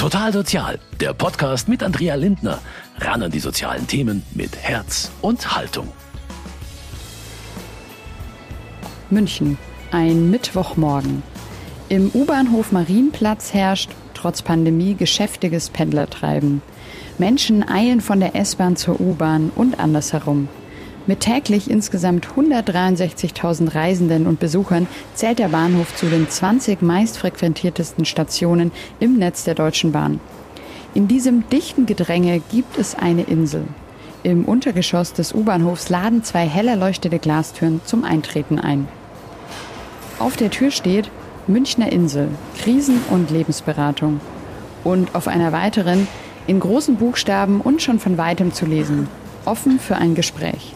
Total Sozial, der Podcast mit Andrea Lindner. Ran an die sozialen Themen mit Herz und Haltung. München, ein Mittwochmorgen. Im U-Bahnhof Marienplatz herrscht, trotz Pandemie, geschäftiges Pendlertreiben. Menschen eilen von der S-Bahn zur U-Bahn und andersherum. Mit täglich insgesamt 163.000 Reisenden und Besuchern zählt der Bahnhof zu den 20 meistfrequentiertesten Stationen im Netz der Deutschen Bahn. In diesem dichten Gedränge gibt es eine Insel. Im Untergeschoss des U-Bahnhofs laden zwei hell erleuchtete Glastüren zum Eintreten ein. Auf der Tür steht Münchner Insel, Krisen- und Lebensberatung. Und auf einer weiteren, in großen Buchstaben und schon von weitem zu lesen, offen für ein Gespräch.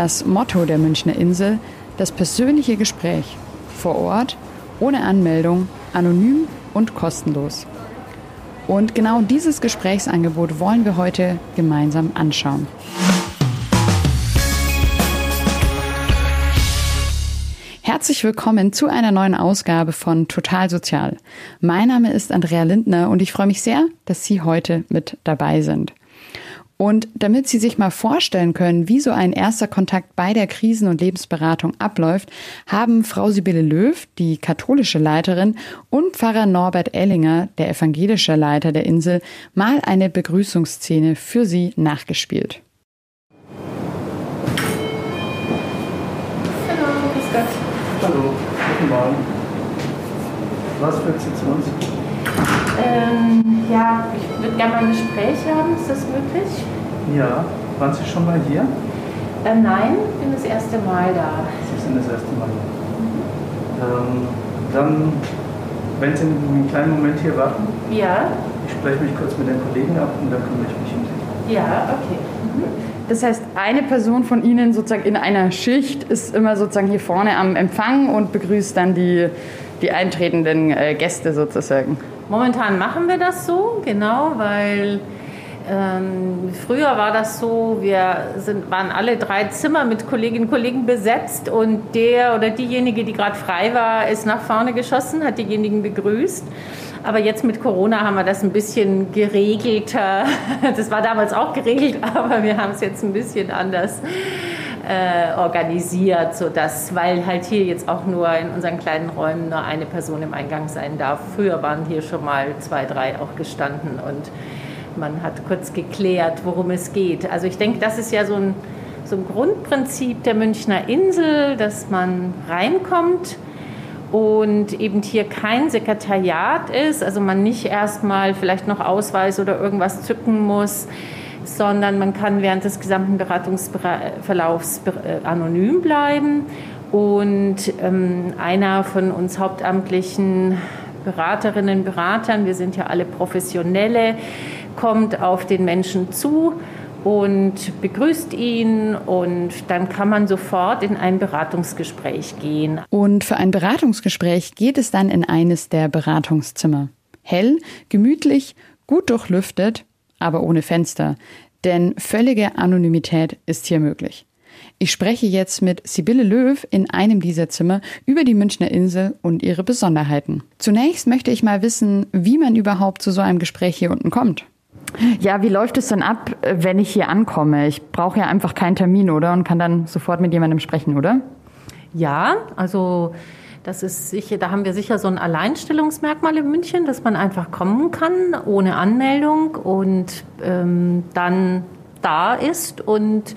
Das Motto der Münchner Insel, das persönliche Gespräch. Vor Ort, ohne Anmeldung, anonym und kostenlos. Und genau dieses Gesprächsangebot wollen wir heute gemeinsam anschauen. Herzlich willkommen zu einer neuen Ausgabe von Total Sozial. Mein Name ist Andrea Lindner und ich freue mich sehr, dass Sie heute mit dabei sind. Und damit Sie sich mal vorstellen können, wie so ein erster Kontakt bei der Krisen- und Lebensberatung abläuft, haben Frau Sibylle Löw, die katholische Leiterin, und Pfarrer Norbert Ellinger, der evangelische Leiter der Insel, mal eine Begrüßungsszene für Sie nachgespielt. Hallo, grüß Gott. Hallo, guten Morgen. Was führt Sie zu uns? Ähm, ja, ich würde gerne mal ein Gespräch haben. Ist das möglich? Ja, waren Sie schon mal hier? Äh, nein, ich bin das erste Mal da. Sie sind das erste Mal hier. Ähm, dann, wenn Sie einen kleinen Moment hier warten, Ja, ich spreche mich kurz mit den Kollegen ab und dann kümmere ich mich um Sie. ja, okay. Das heißt, eine Person von Ihnen sozusagen in einer Schicht ist immer sozusagen hier vorne am Empfang und begrüßt dann die, die eintretenden äh, Gäste sozusagen. Momentan machen wir das so, genau, weil ähm, früher war das so, wir sind, waren alle drei Zimmer mit Kolleginnen und Kollegen besetzt und der oder diejenige, die gerade frei war, ist nach vorne geschossen, hat diejenigen begrüßt. Aber jetzt mit Corona haben wir das ein bisschen geregelter. Das war damals auch geregelt, aber wir haben es jetzt ein bisschen anders äh, organisiert, sodass, weil halt hier jetzt auch nur in unseren kleinen Räumen nur eine Person im Eingang sein darf. Früher waren hier schon mal zwei, drei auch gestanden und man hat kurz geklärt, worum es geht. Also ich denke, das ist ja so ein, so ein Grundprinzip der Münchner Insel, dass man reinkommt und eben hier kein Sekretariat ist, also man nicht erstmal vielleicht noch Ausweis oder irgendwas zücken muss, sondern man kann während des gesamten Beratungsverlaufs äh, anonym bleiben. Und ähm, einer von uns hauptamtlichen Beraterinnen, Beratern, wir sind ja alle Professionelle, kommt auf den Menschen zu und begrüßt ihn und dann kann man sofort in ein Beratungsgespräch gehen. Und für ein Beratungsgespräch geht es dann in eines der Beratungszimmer. Hell, gemütlich, gut durchlüftet, aber ohne Fenster, denn völlige Anonymität ist hier möglich. Ich spreche jetzt mit Sibylle Löw in einem dieser Zimmer über die Münchner Insel und ihre Besonderheiten. Zunächst möchte ich mal wissen, wie man überhaupt zu so einem Gespräch hier unten kommt. Ja, wie läuft es denn ab, wenn ich hier ankomme? Ich brauche ja einfach keinen Termin, oder? Und kann dann sofort mit jemandem sprechen, oder? Ja, also das ist sicher, da haben wir sicher so ein Alleinstellungsmerkmal in München, dass man einfach kommen kann ohne Anmeldung und ähm, dann da ist und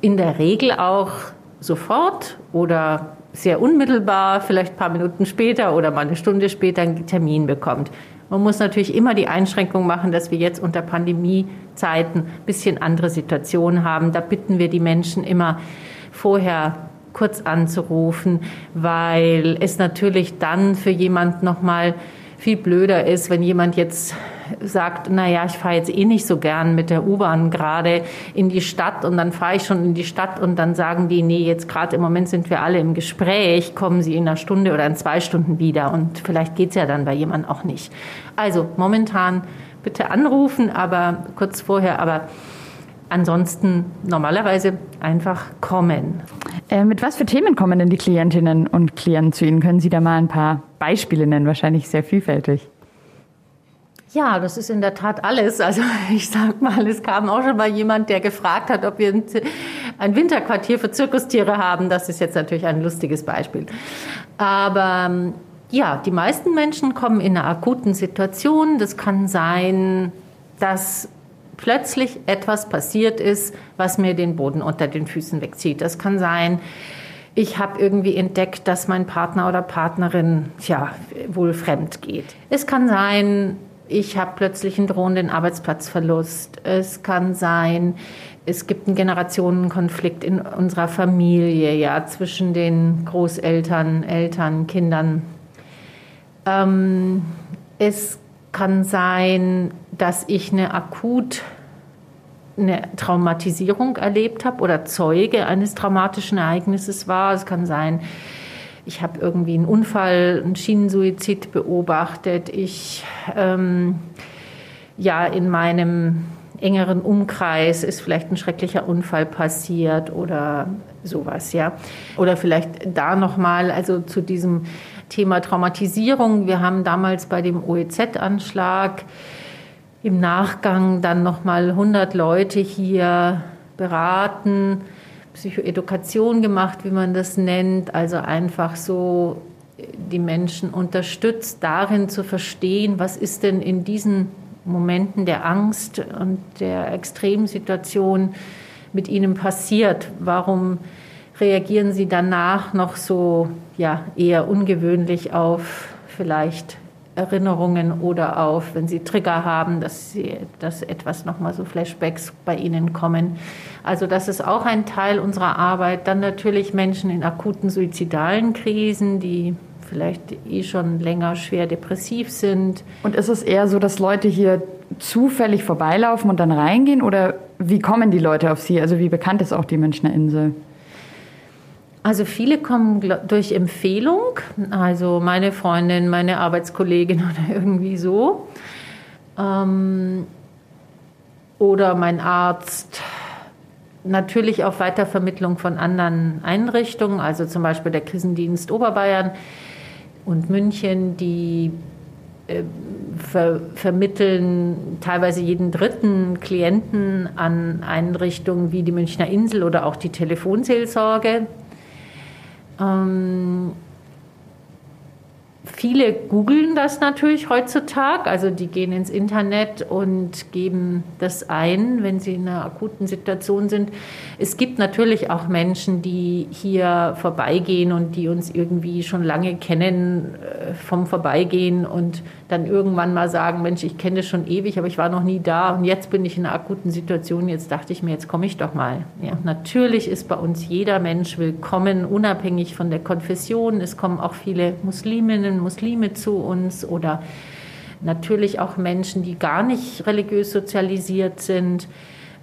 in der Regel auch sofort oder sehr unmittelbar, vielleicht ein paar Minuten später oder mal eine Stunde später einen Termin bekommt. Man muss natürlich immer die Einschränkung machen, dass wir jetzt unter Pandemiezeiten ein bisschen andere Situationen haben. Da bitten wir die Menschen immer vorher kurz anzurufen, weil es natürlich dann für jemand noch mal viel blöder ist, wenn jemand jetzt sagt, na ja, ich fahre jetzt eh nicht so gern mit der U-Bahn gerade in die Stadt und dann fahre ich schon in die Stadt und dann sagen die, nee, jetzt gerade im Moment sind wir alle im Gespräch, kommen Sie in einer Stunde oder in zwei Stunden wieder und vielleicht geht's ja dann bei jemandem auch nicht. Also momentan bitte anrufen, aber kurz vorher, aber ansonsten normalerweise einfach kommen. Äh, mit was für Themen kommen denn die Klientinnen und Klienten zu Ihnen? Können Sie da mal ein paar Beispiele nennen? Wahrscheinlich sehr vielfältig. Ja, das ist in der Tat alles. Also ich sag mal, es kam auch schon mal jemand, der gefragt hat, ob wir ein Winterquartier für Zirkustiere haben. Das ist jetzt natürlich ein lustiges Beispiel. Aber ähm, ja, die meisten Menschen kommen in einer akuten Situation. Das kann sein, dass plötzlich etwas passiert ist, was mir den Boden unter den Füßen wegzieht. Das kann sein, ich habe irgendwie entdeckt, dass mein Partner oder Partnerin ja wohl fremd geht. Es kann sein, ich habe plötzlich einen drohenden Arbeitsplatzverlust. Es kann sein, es gibt einen Generationenkonflikt in unserer Familie, ja, zwischen den Großeltern, Eltern, Kindern. Ähm, es kann sein, dass ich eine akut eine Traumatisierung erlebt habe oder Zeuge eines traumatischen Ereignisses war. Es kann sein, ich habe irgendwie einen Unfall, einen Schienensuizid beobachtet. Ich ähm, ja in meinem engeren Umkreis ist vielleicht ein schrecklicher Unfall passiert oder sowas, ja. Oder vielleicht da nochmal, also zu diesem Thema Traumatisierung. Wir haben damals bei dem OEZ-Anschlag im Nachgang dann nochmal 100 Leute hier beraten, Psychoedukation gemacht, wie man das nennt, also einfach so die Menschen unterstützt, darin zu verstehen, was ist denn in diesen Momenten der Angst und der Extremsituation mit ihnen passiert. Warum reagieren sie danach noch so ja, eher ungewöhnlich auf vielleicht Erinnerungen oder auf, wenn sie Trigger haben, dass, sie, dass etwas nochmal so Flashbacks bei ihnen kommen. Also das ist auch ein Teil unserer Arbeit. Dann natürlich Menschen in akuten suizidalen Krisen, die vielleicht eh schon länger schwer depressiv sind. Und ist es eher so, dass Leute hier zufällig vorbeilaufen und dann reingehen oder wie kommen die Leute auf Sie? Also wie bekannt ist auch die Münchner Insel? Also viele kommen durch Empfehlung, also meine Freundin, meine Arbeitskollegin oder irgendwie so. Ähm, oder mein Arzt. Natürlich auf Weitervermittlung von anderen Einrichtungen, also zum Beispiel der Krisendienst Oberbayern und München, die äh, ver vermitteln teilweise jeden dritten Klienten an Einrichtungen wie die Münchner Insel oder auch die Telefonseelsorge. Ähm, viele googeln das natürlich heutzutage, also die gehen ins Internet und geben das ein, wenn sie in einer akuten Situation sind. Es gibt natürlich auch Menschen, die hier vorbeigehen und die uns irgendwie schon lange kennen äh, vom Vorbeigehen und dann irgendwann mal sagen, Mensch, ich kenne das schon ewig, aber ich war noch nie da und jetzt bin ich in einer akuten Situation, jetzt dachte ich mir, jetzt komme ich doch mal. Ja, natürlich ist bei uns jeder Mensch willkommen, unabhängig von der Konfession. Es kommen auch viele Musliminnen, Muslime zu uns oder natürlich auch Menschen, die gar nicht religiös sozialisiert sind.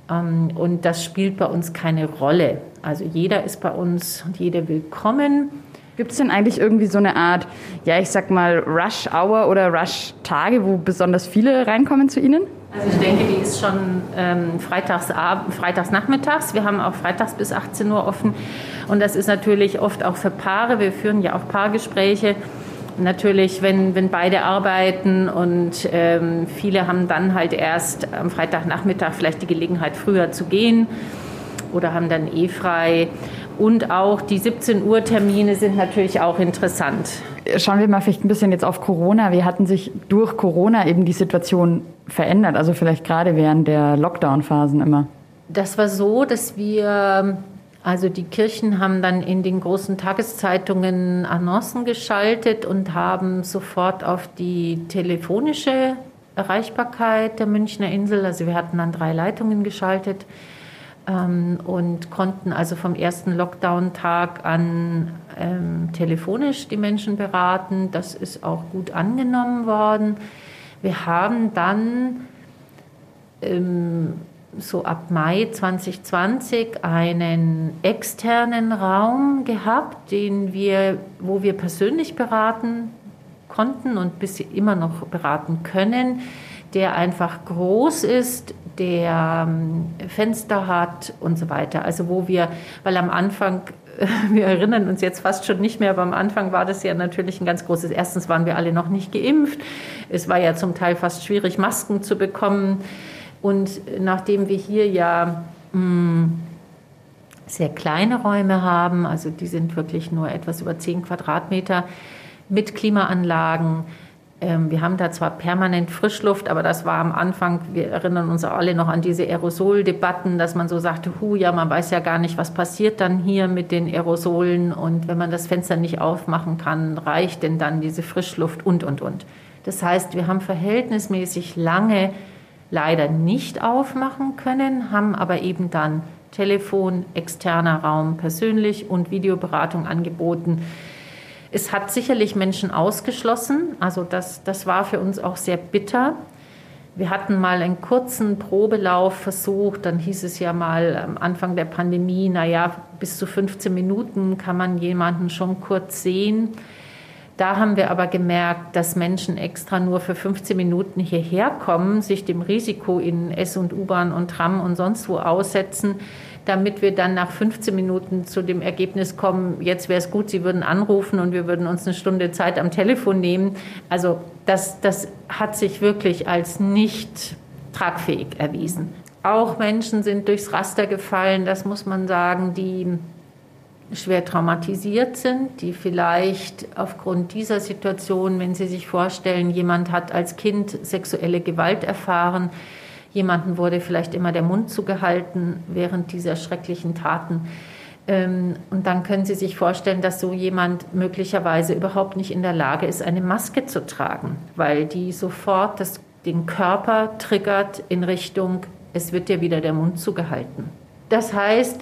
Ähm, und das spielt bei uns keine Rolle. Also jeder ist bei uns und jeder willkommen. Gibt es denn eigentlich irgendwie so eine Art, ja, ich sag mal, Rush-Hour oder Rush-Tage, wo besonders viele reinkommen zu Ihnen? Also ich denke, die ist schon ähm, freitags, freitags nachmittags. Wir haben auch freitags bis 18 Uhr offen. Und das ist natürlich oft auch für Paare. Wir führen ja auch Paargespräche. Natürlich, wenn, wenn beide arbeiten und ähm, viele haben dann halt erst am Freitagnachmittag vielleicht die Gelegenheit, früher zu gehen oder haben dann eh frei. Und auch die 17 Uhr Termine sind natürlich auch interessant. Schauen wir mal vielleicht ein bisschen jetzt auf Corona. Wie hatten sich durch Corona eben die Situation verändert? Also vielleicht gerade während der Lockdown-Phasen immer. Das war so, dass wir, also die Kirchen haben dann in den großen Tageszeitungen Annoncen geschaltet und haben sofort auf die telefonische Erreichbarkeit der Münchner Insel, also wir hatten dann drei Leitungen geschaltet, ähm, und konnten also vom ersten Lockdown-Tag an ähm, telefonisch die Menschen beraten. Das ist auch gut angenommen worden. Wir haben dann ähm, so ab Mai 2020 einen externen Raum gehabt, den wir, wo wir persönlich beraten konnten und bis immer noch beraten können, der einfach groß ist, der ähm, Fenster hat und so weiter. Also wo wir, weil am Anfang wir erinnern uns jetzt fast schon nicht mehr, aber am Anfang war das ja natürlich ein ganz großes. Erstens waren wir alle noch nicht geimpft. Es war ja zum Teil fast schwierig, Masken zu bekommen. Und nachdem wir hier ja hm, sehr kleine Räume haben, also die sind wirklich nur etwas über 10 Quadratmeter mit Klimaanlagen, ähm, wir haben da zwar permanent Frischluft, aber das war am Anfang, wir erinnern uns alle noch an diese Aerosoldebatten, dass man so sagte, hu, ja, man weiß ja gar nicht, was passiert dann hier mit den Aerosolen und wenn man das Fenster nicht aufmachen kann, reicht denn dann diese Frischluft und, und, und. Das heißt, wir haben verhältnismäßig lange leider nicht aufmachen können, haben aber eben dann Telefon, externer Raum, persönlich und Videoberatung angeboten. Es hat sicherlich Menschen ausgeschlossen. Also das, das war für uns auch sehr bitter. Wir hatten mal einen kurzen Probelauf versucht. Dann hieß es ja mal am Anfang der Pandemie, naja, bis zu 15 Minuten kann man jemanden schon kurz sehen. Da haben wir aber gemerkt, dass Menschen extra nur für 15 Minuten hierher kommen, sich dem Risiko in S- und U-Bahn und Tram und sonst wo aussetzen, damit wir dann nach 15 Minuten zu dem Ergebnis kommen, jetzt wäre es gut, Sie würden anrufen und wir würden uns eine Stunde Zeit am Telefon nehmen. Also das, das hat sich wirklich als nicht tragfähig erwiesen. Auch Menschen sind durchs Raster gefallen, das muss man sagen, die schwer traumatisiert sind, die vielleicht aufgrund dieser Situation, wenn sie sich vorstellen, jemand hat als Kind sexuelle Gewalt erfahren, Jemanden wurde vielleicht immer der Mund zugehalten während dieser schrecklichen Taten. Ähm, und dann können Sie sich vorstellen, dass so jemand möglicherweise überhaupt nicht in der Lage ist, eine Maske zu tragen, weil die sofort das, den Körper triggert in Richtung, es wird dir wieder der Mund zugehalten. Das heißt,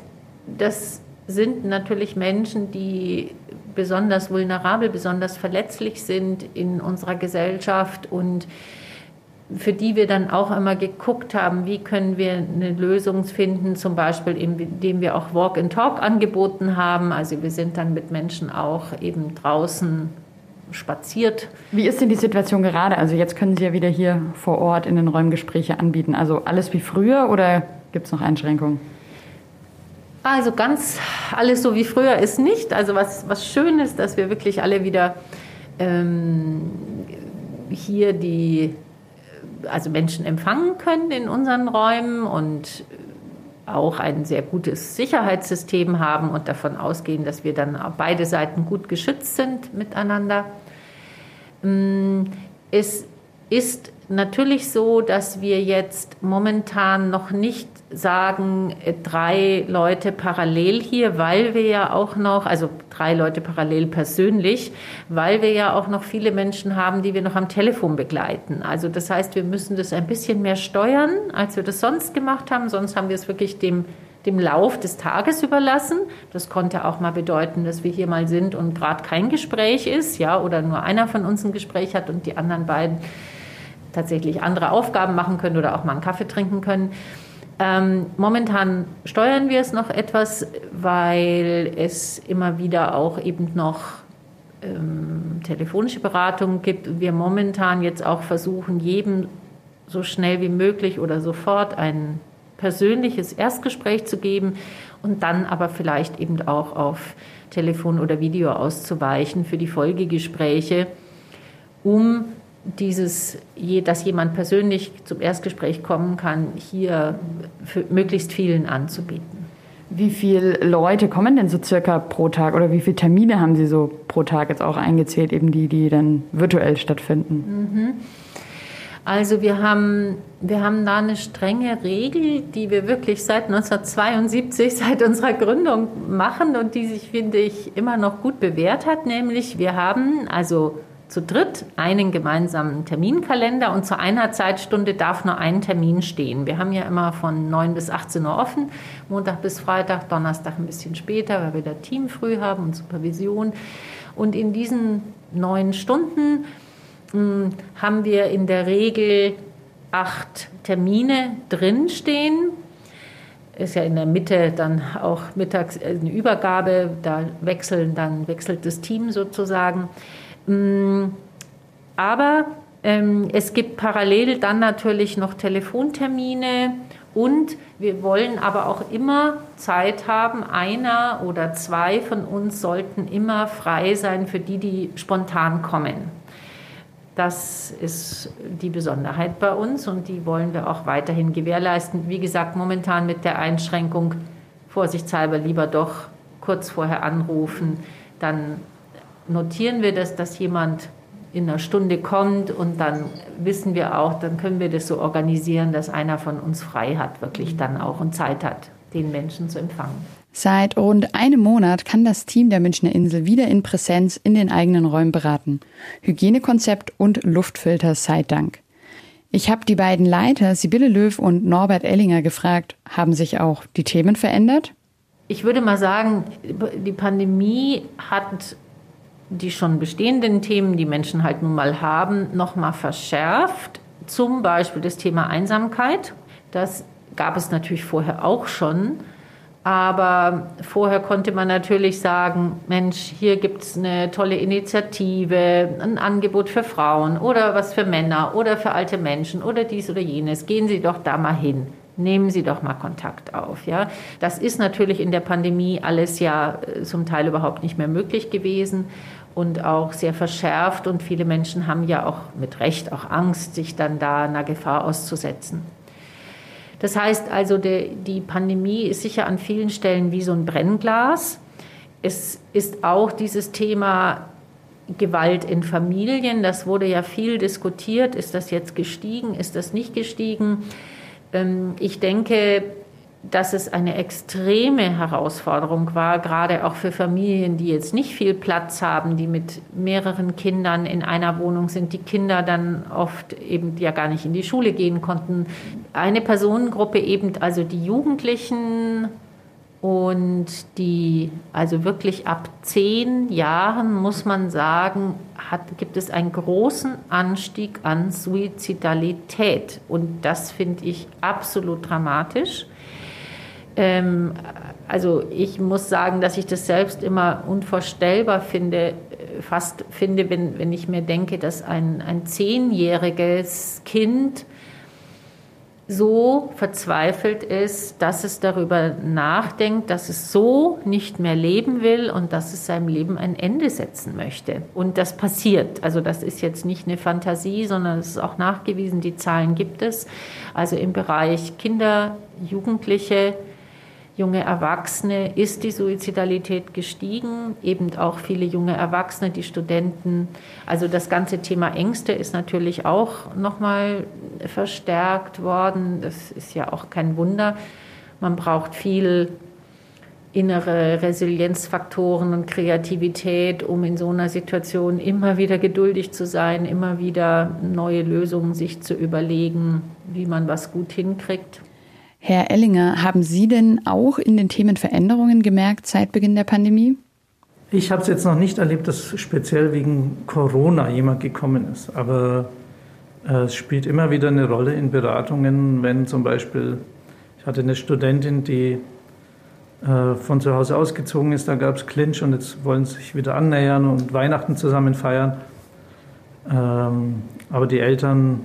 das sind natürlich Menschen, die besonders vulnerabel, besonders verletzlich sind in unserer Gesellschaft und für die wir dann auch immer geguckt haben, wie können wir eine Lösung finden, zum Beispiel indem wir auch Walk and Talk angeboten haben. Also wir sind dann mit Menschen auch eben draußen spaziert. Wie ist denn die Situation gerade? Also jetzt können Sie ja wieder hier vor Ort in den Räumen Gespräche anbieten. Also alles wie früher oder gibt es noch Einschränkungen? Also ganz alles so wie früher ist nicht. Also was, was schön ist, dass wir wirklich alle wieder ähm, hier die also Menschen empfangen können in unseren Räumen und auch ein sehr gutes Sicherheitssystem haben und davon ausgehen, dass wir dann beide Seiten gut geschützt sind miteinander. Mm, es ist natürlich so, dass wir jetzt momentan noch nicht sagen, äh, drei Leute parallel hier, weil wir ja auch noch, also drei Leute parallel persönlich, weil wir ja auch noch viele Menschen haben, die wir noch am Telefon begleiten. Also das heißt, wir müssen das ein bisschen mehr steuern, als wir das sonst gemacht haben. Sonst haben wir es wirklich dem dem Lauf des Tages überlassen. Das konnte auch mal bedeuten, dass wir hier mal sind und gerade kein Gespräch ist, ja, oder nur einer von uns ein Gespräch hat und die anderen beiden tatsächlich andere Aufgaben machen können oder auch mal einen Kaffee trinken können. Ähm, momentan steuern wir es noch etwas, weil es immer wieder auch eben noch ähm, telefonische Beratungen gibt. Wir momentan jetzt auch versuchen, jedem so schnell wie möglich oder sofort ein persönliches Erstgespräch zu geben und dann aber vielleicht eben auch auf Telefon oder Video auszuweichen für die Folgegespräche, um dieses, dass jemand persönlich zum Erstgespräch kommen kann, hier möglichst vielen anzubieten. Wie viele Leute kommen denn so circa pro Tag oder wie viele Termine haben Sie so pro Tag jetzt auch eingezählt, eben die, die dann virtuell stattfinden? Mhm. Also wir haben, wir haben da eine strenge Regel, die wir wirklich seit 1972, seit unserer Gründung machen und die sich, finde ich, immer noch gut bewährt hat. Nämlich wir haben also zu dritt einen gemeinsamen Terminkalender und zu einer Zeitstunde darf nur ein Termin stehen. Wir haben ja immer von 9 bis 18 Uhr offen, Montag bis Freitag, Donnerstag ein bisschen später, weil wir da Team früh haben und Supervision. Und in diesen neun Stunden hm, haben wir in der Regel acht Termine drinstehen. Ist ja in der Mitte dann auch mittags eine Übergabe, da wechseln dann wechselt das Team sozusagen. Mm, aber ähm, es gibt parallel dann natürlich noch Telefontermine Und wir wollen aber auch immer Zeit haben. Einer oder zwei von uns sollten immer frei sein für die, die spontan kommen. Das ist die Besonderheit bei uns und die wollen wir auch weiterhin gewährleisten. Wie gesagt, momentan mit der Einschränkung, vorsichtshalber lieber doch kurz vorher anrufen. Dann notieren wir das, dass jemand in einer Stunde kommt und dann wissen wir auch, dann können wir das so organisieren, dass einer von uns frei hat, wirklich dann auch und Zeit hat, den Menschen zu empfangen. Seit rund einem Monat kann das Team der Münchner Insel wieder in Präsenz in den eigenen Räumen beraten. Hygienekonzept und Luftfilter sei Dank. Ich habe die beiden Leiter, Sibylle Löw und Norbert Ellinger, gefragt, haben sich auch die Themen verändert? Ich würde mal sagen, die Pandemie hat die schon bestehenden Themen, die Menschen halt nun mal haben, noch mal verschärft. Zum Beispiel das Thema Einsamkeit. Das gab es natürlich vorher auch schon. Aber vorher konnte man natürlich sagen, Mensch, hier gibt es eine tolle Initiative, ein Angebot für Frauen oder was für Männer oder für alte Menschen oder dies oder jenes. Gehen Sie doch da mal hin. Nehmen Sie doch mal Kontakt auf. Ja? Das ist natürlich in der Pandemie alles ja äh, zum Teil überhaupt nicht mehr möglich gewesen und auch sehr verschärft. Und viele Menschen haben ja auch mit Recht auch Angst, sich dann da einer Gefahr auszusetzen. Das heißt also, die, die Pandemie ist sicher an vielen Stellen wie so ein Brennglas. Es ist auch dieses Thema Gewalt in Familien. Das wurde ja viel diskutiert. Ist das jetzt gestiegen? Ist das nicht gestiegen? Ähm, ich denke, dass es eine extreme Herausforderung war, gerade auch für Familien, die jetzt nicht viel Platz haben, die mit mehreren Kindern in einer Wohnung sind, die Kinder dann oft eben ja gar nicht in die Schule gehen konnten. Eine Personengruppe eben, also die Jugendlichen und die, also wirklich ab zehn Jahren, muss man sagen, hat, gibt es einen großen Anstieg an Suizidalität. Und das finde ich absolut dramatisch. Ähm, also ich muss sagen, dass ich das selbst immer unvorstellbar finde, äh, fast finde, wenn, wenn ich mir denke, dass ein, ein zehnjähriges Kind so verzweifelt ist, dass es darüber nachdenkt, dass es so nicht mehr leben will und dass es seinem Leben ein Ende setzen möchte. Und das passiert. Also das ist jetzt nicht eine Fantasie, sondern es ist auch nachgewiesen, die Zahlen gibt es. Also im Bereich Kinder, Jugendliche, junge Erwachsene ist die Suizidalität gestiegen, eben auch viele junge Erwachsene, die Studenten. Also das ganze Thema Ängste ist natürlich auch nochmal verstärkt worden. Das ist ja auch kein Wunder. Man braucht viel innere Resilienzfaktoren und Kreativität, um in so einer Situation immer wieder geduldig zu sein, immer wieder neue Lösungen sich zu überlegen, wie man was gut hinkriegt. Herr Ellinger, haben Sie denn auch in den Themen Veränderungen gemerkt seit Beginn der Pandemie? Ich habe es jetzt noch nicht erlebt, dass speziell wegen Corona jemand gekommen ist. Aber äh, es spielt immer wieder eine Rolle in Beratungen, wenn zum Beispiel, ich hatte eine Studentin, die äh, von zu Hause ausgezogen ist, da gab es Clinch und jetzt wollen sie sich wieder annähern und Weihnachten zusammen feiern. Ähm, aber die Eltern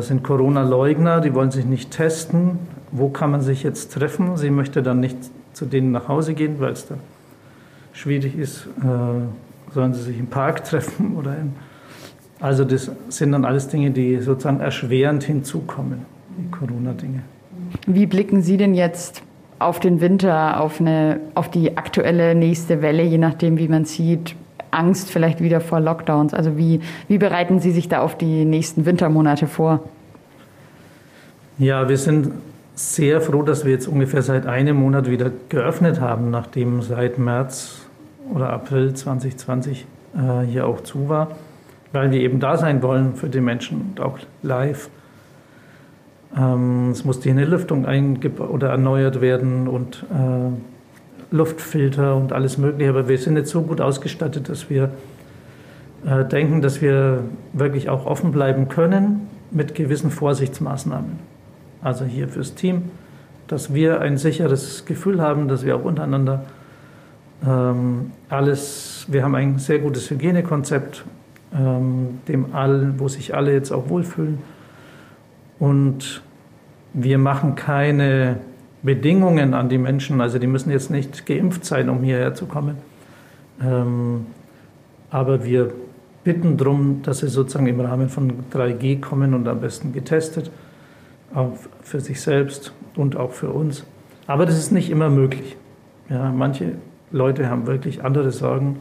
sind Corona-Leugner, die wollen sich nicht testen. Wo kann man sich jetzt treffen? Sie möchte dann nicht zu denen nach Hause gehen, weil es da schwierig ist. Äh, sollen sie sich im Park treffen oder im also das sind dann alles Dinge, die sozusagen erschwerend hinzukommen, die Corona-Dinge. Wie blicken Sie denn jetzt auf den Winter, auf, eine, auf die aktuelle nächste Welle, je nachdem, wie man sieht? Angst vielleicht wieder vor Lockdowns? Also wie, wie bereiten Sie sich da auf die nächsten Wintermonate vor? Ja, wir sind sehr froh, dass wir jetzt ungefähr seit einem Monat wieder geöffnet haben, nachdem seit März oder April 2020 äh, hier auch zu war, weil wir eben da sein wollen für die Menschen und auch live. Ähm, es musste hier eine Lüftung oder erneuert werden und äh, Luftfilter und alles Mögliche, aber wir sind jetzt so gut ausgestattet, dass wir äh, denken, dass wir wirklich auch offen bleiben können mit gewissen Vorsichtsmaßnahmen. Also hier fürs Team, dass wir ein sicheres Gefühl haben, dass wir auch untereinander ähm, alles, wir haben ein sehr gutes Hygienekonzept, ähm, dem all, wo sich alle jetzt auch wohlfühlen. Und wir machen keine Bedingungen an die Menschen, also die müssen jetzt nicht geimpft sein, um hierher zu kommen. Ähm, aber wir bitten darum, dass sie sozusagen im Rahmen von 3G kommen und am besten getestet, auch für sich selbst und auch für uns. Aber das ist nicht immer möglich. Ja, manche Leute haben wirklich andere Sorgen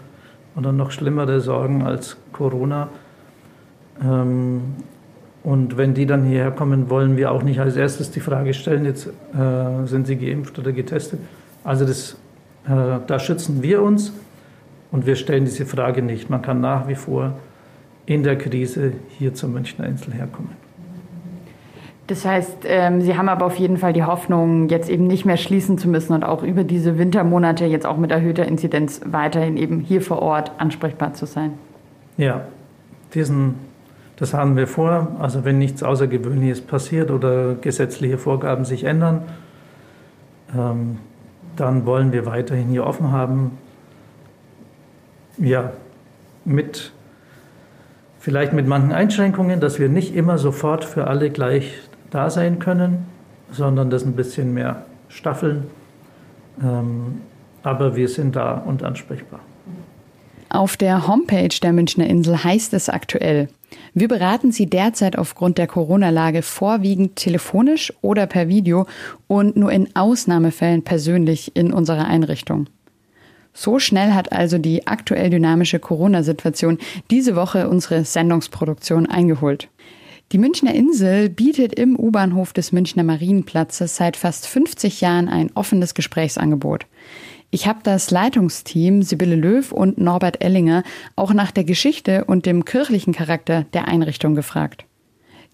oder noch schlimmere Sorgen als Corona. Ähm, und wenn die dann hierher kommen, wollen wir auch nicht als erstes die Frage stellen, jetzt äh, sind sie geimpft oder getestet. Also das, äh, da schützen wir uns und wir stellen diese Frage nicht. Man kann nach wie vor in der Krise hier zur Münchner Insel herkommen. Das heißt, ähm, Sie haben aber auf jeden Fall die Hoffnung, jetzt eben nicht mehr schließen zu müssen und auch über diese Wintermonate jetzt auch mit erhöhter Inzidenz weiterhin eben hier vor Ort ansprechbar zu sein. Ja, diesen, das haben wir vor. Also wenn nichts Außergewöhnliches passiert oder gesetzliche Vorgaben sich ändern, ähm, dann wollen wir weiterhin hier offen haben. Ja, mit vielleicht mit manchen Einschränkungen, dass wir nicht immer sofort für alle gleich da sein können, sondern das ein bisschen mehr staffeln. Ähm, aber wir sind da und ansprechbar. Auf der Homepage der Münchner Insel heißt es aktuell, wir beraten Sie derzeit aufgrund der Corona-Lage vorwiegend telefonisch oder per Video und nur in Ausnahmefällen persönlich in unserer Einrichtung. So schnell hat also die aktuell dynamische Corona-Situation diese Woche unsere Sendungsproduktion eingeholt. Die Münchner Insel bietet im U-Bahnhof des Münchner Marienplatzes seit fast 50 Jahren ein offenes Gesprächsangebot. Ich habe das Leitungsteam Sibylle Löw und Norbert Ellinger auch nach der Geschichte und dem kirchlichen Charakter der Einrichtung gefragt.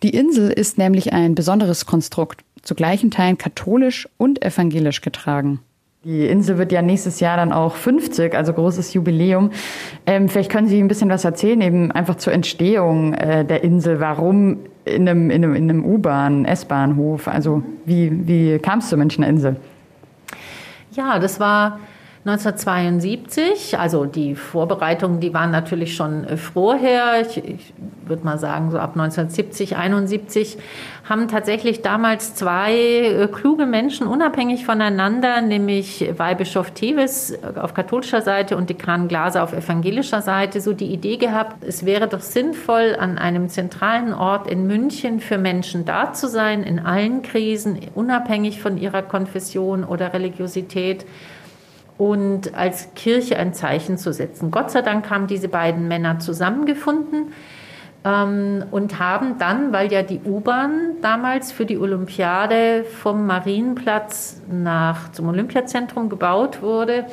Die Insel ist nämlich ein besonderes Konstrukt, zu gleichen Teilen katholisch und evangelisch getragen. Die Insel wird ja nächstes Jahr dann auch 50, also großes Jubiläum. Ähm, vielleicht können Sie ein bisschen was erzählen, eben einfach zur Entstehung äh, der Insel. Warum in einem, in einem, in einem U-Bahn, S-Bahnhof? Also wie, wie kam es zur Münchner Insel? Ja, das war 1972, also die Vorbereitungen, die waren natürlich schon äh, vorher. Ich, ich würde mal sagen, so ab 1970, 71 haben tatsächlich damals zwei äh, kluge Menschen unabhängig voneinander, nämlich Weihbischof Tevis äh, auf katholischer Seite und Dekan Glaser auf evangelischer Seite, so die Idee gehabt, es wäre doch sinnvoll, an einem zentralen Ort in München für Menschen da zu sein, in allen Krisen, unabhängig von ihrer Konfession oder Religiosität und als Kirche ein Zeichen zu setzen. Gott sei Dank haben diese beiden Männer zusammengefunden ähm, und haben dann, weil ja die U-Bahn damals für die Olympiade vom Marienplatz nach zum Olympiazentrum gebaut wurde,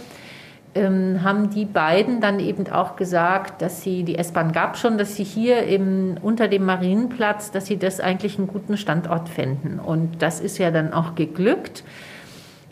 ähm, haben die beiden dann eben auch gesagt, dass sie, die S-Bahn gab schon, dass sie hier im, unter dem Marienplatz, dass sie das eigentlich einen guten Standort fänden. Und das ist ja dann auch geglückt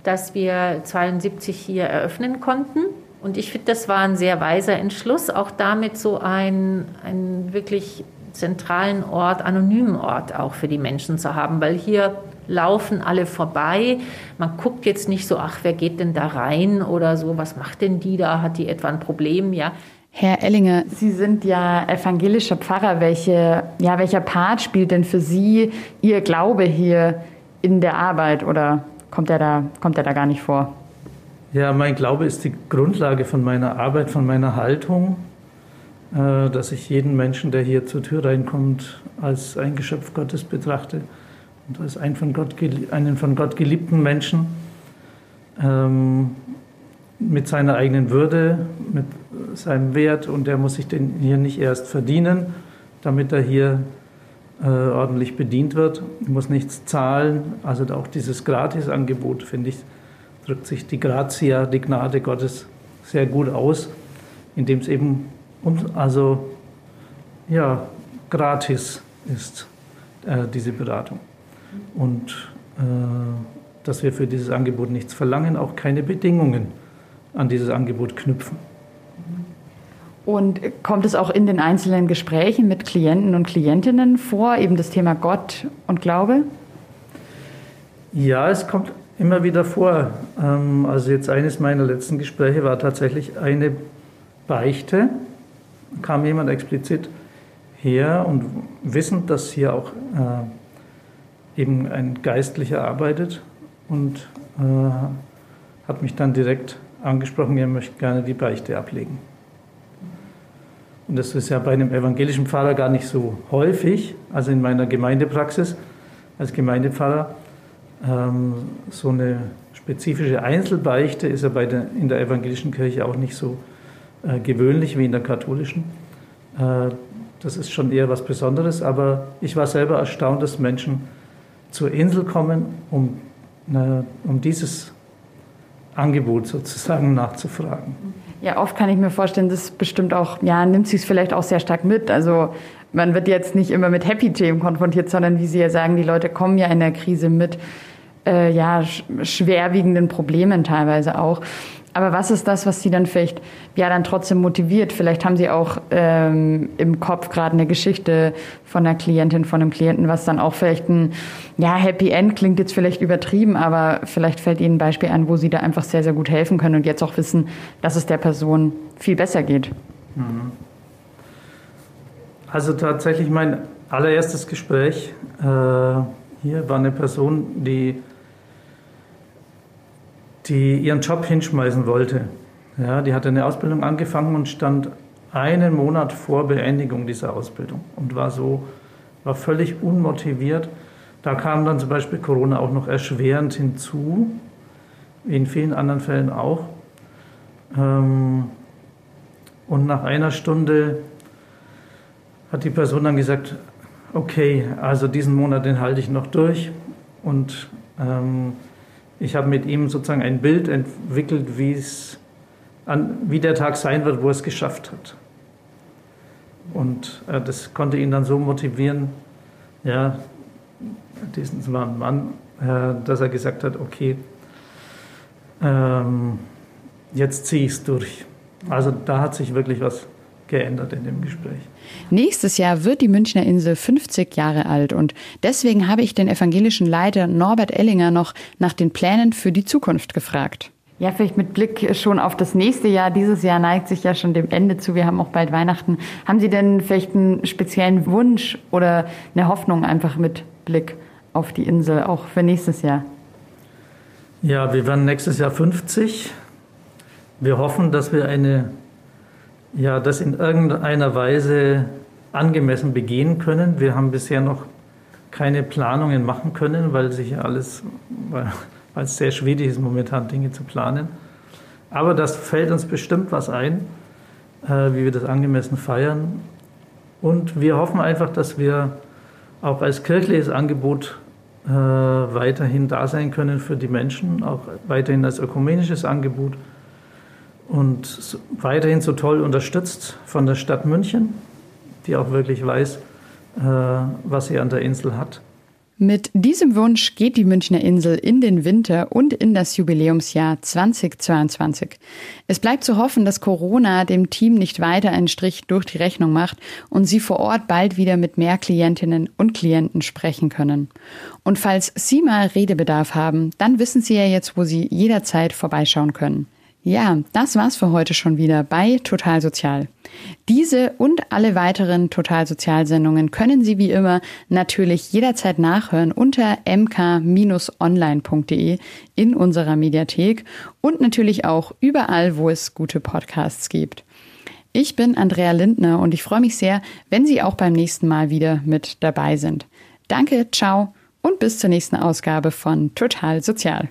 dass wir 72 hier eröffnen konnten. Und ich finde, das war ein sehr weiser Entschluss, auch damit so einen, einen wirklich zentralen Ort, anonymen Ort auch für die Menschen zu haben, weil hier laufen alle vorbei. Man guckt jetzt nicht so, ach, wer geht denn da rein oder so, was macht denn die da, hat die etwa ein Problem, ja. Herr Ellinger, Sie sind ja evangelischer Pfarrer. Welche, ja, welcher Part spielt denn für Sie Ihr Glaube hier in der Arbeit oder kommt er da, kommt er da gar nicht vor. Ja, mein Glaube ist die Grundlage von meiner Arbeit, von meiner Haltung, äh, dass ich jeden Menschen, der hier zur Tür reinkommt, als ein Geschöpf Gottes betrachte und als einen von Gott, einen von Gott geliebten Menschen ähm, mit seiner eigenen Würde, mit seinem Wert und der muss sich den hier nicht erst verdienen, damit er hier äh, ordentlich bedient wird. Muss nichts zahlen. Also auch dieses Gratisangebot, finde ich, drückt sich die Gratia, die Gnade Gottes sehr gut aus, indem es eben also ja, gratis ist, äh, diese Beratung. Und äh, dass wir für dieses Angebot nichts verlangen, auch keine Bedingungen an dieses Angebot knüpfen. Und kommt es auch in den einzelnen Gesprächen mit Klienten und Klientinnen vor, eben das Thema Gott und Glaube? Ja, es kommt immer wieder vor. Ähm, also jetzt eines meiner letzten Gespräche war tatsächlich eine Beichte. Kam jemand explizit her und wissend, dass hier auch eben ein Geistlicher arbeitet und äh, hat mich dann direkt angesprochen, er möchte gerne die Beichte ablegen. Und das ist ja bei einem evangelischen Pfarrer gar nicht so häufig, also in meiner Gemeindepraxis als Gemeindepfarrer. Ähm, so eine spezifische Einzelbeichte ist ja bei der, in der evangelischen Kirche auch nicht so äh, gewöhnlich wie in der katholischen. Äh, das ist schon eher was Besonderes, aber ich war selber erstaunt, dass Menschen zur Insel kommen, um, äh, um dieses Angebot sozusagen nachzufragen. Ja, oft kann ich mir vorstellen, das bestimmt auch, ja, nimmt sich es vielleicht auch sehr stark mit. Also man wird jetzt nicht immer mit Happy-Themen konfrontiert, sondern wie Sie ja sagen, die Leute kommen ja in der Krise mit äh, ja, schwerwiegenden Problemen teilweise auch. Aber was ist das, was Sie dann vielleicht ja dann trotzdem motiviert? Vielleicht haben Sie auch ähm, im Kopf gerade eine Geschichte von einer Klientin, von einem Klienten, was dann auch vielleicht ein ja Happy End klingt jetzt vielleicht übertrieben, aber vielleicht fällt Ihnen ein Beispiel ein, wo Sie da einfach sehr sehr gut helfen können und jetzt auch wissen, dass es der Person viel besser geht. Mhm. Also tatsächlich mein allererstes Gespräch äh, hier war eine Person, die die ihren Job hinschmeißen wollte. Ja, die hatte eine Ausbildung angefangen und stand einen Monat vor Beendigung dieser Ausbildung und war so, war völlig unmotiviert. Da kam dann zum Beispiel Corona auch noch erschwerend hinzu, wie in vielen anderen Fällen auch. Ähm, und nach einer Stunde hat die Person dann gesagt, okay, also diesen Monat, den halte ich noch durch und ähm, ich habe mit ihm sozusagen ein Bild entwickelt, wie es an, wie der Tag sein wird, wo er es geschafft hat. Und äh, das konnte ihn dann so motivieren, ja, diesen war ein Mann, äh, dass er gesagt hat, okay, ähm, jetzt ziehe ich es durch. Also da hat sich wirklich was geändert in dem Gespräch. Nächstes Jahr wird die Münchner Insel 50 Jahre alt und deswegen habe ich den evangelischen Leiter Norbert Ellinger noch nach den Plänen für die Zukunft gefragt. Ja, vielleicht mit Blick schon auf das nächste Jahr. Dieses Jahr neigt sich ja schon dem Ende zu. Wir haben auch bald Weihnachten. Haben Sie denn vielleicht einen speziellen Wunsch oder eine Hoffnung einfach mit Blick auf die Insel, auch für nächstes Jahr? Ja, wir werden nächstes Jahr 50. Wir hoffen, dass wir eine ja, das in irgendeiner Weise angemessen begehen können. Wir haben bisher noch keine Planungen machen können, weil sich alles, weil, weil es sehr schwierig ist, momentan Dinge zu planen. Aber das fällt uns bestimmt was ein, äh, wie wir das angemessen feiern. Und wir hoffen einfach, dass wir auch als kirchliches Angebot äh, weiterhin da sein können für die Menschen, auch weiterhin als ökumenisches Angebot und weiterhin so toll unterstützt von der Stadt München, die auch wirklich weiß, äh, was sie an der Insel hat. Mit diesem Wunsch geht die Münchner Insel in den Winter und in das Jubiläumsjahr 2022. Es bleibt zu hoffen, dass Corona dem Team nicht weiter einen Strich durch die Rechnung macht und sie vor Ort bald wieder mit mehr Klientinnen und Klienten sprechen können. Und falls Sie mal Redebedarf haben, dann wissen Sie ja jetzt, wo Sie jederzeit vorbeischauen können. Ja, das war's für heute schon wieder bei Total Sozial. Diese und alle weiteren Total Sozial Sendungen können Sie wie immer natürlich jederzeit nachhören unter mk-online.de in unserer Mediathek und natürlich auch überall, wo es gute Podcasts gibt. Ich bin Andrea Lindner und ich freue mich sehr, wenn Sie auch beim nächsten Mal wieder mit dabei sind. Danke, ciao und bis zur nächsten Ausgabe von Total Sozial.